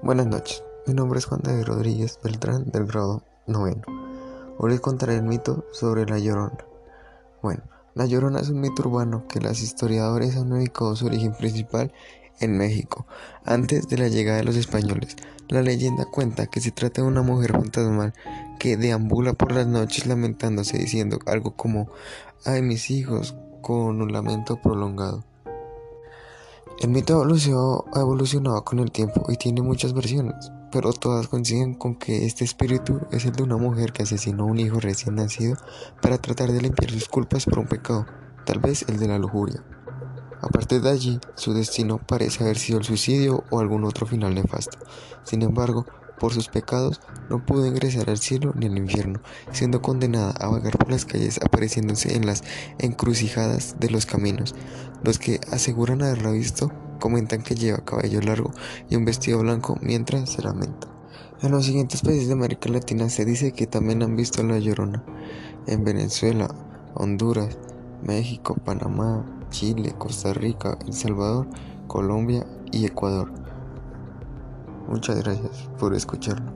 Buenas noches, mi nombre es Juan David Rodríguez Beltrán del grado noveno. Hoy les contaré el mito sobre la Llorona. Bueno, la Llorona es un mito urbano que los historiadores han ubicado su origen principal en México, antes de la llegada de los españoles. La leyenda cuenta que se trata de una mujer fantasmal que deambula por las noches lamentándose diciendo algo como, ay mis hijos, con un lamento prolongado. El mito ha evolucionado con el tiempo y tiene muchas versiones, pero todas coinciden con que este espíritu es el de una mujer que asesinó a un hijo recién nacido para tratar de limpiar sus culpas por un pecado, tal vez el de la lujuria. A partir de allí, su destino parece haber sido el suicidio o algún otro final nefasto. Sin embargo, por sus pecados no pudo ingresar al cielo ni al infierno, siendo condenada a vagar por las calles apareciéndose en las encrucijadas de los caminos. Los que aseguran haberla visto comentan que lleva cabello largo y un vestido blanco mientras se lamenta. En los siguientes países de América Latina se dice que también han visto a la llorona. En Venezuela, Honduras, México, Panamá, Chile, Costa Rica, El Salvador, Colombia y Ecuador. Muchas gracias por escucharlo.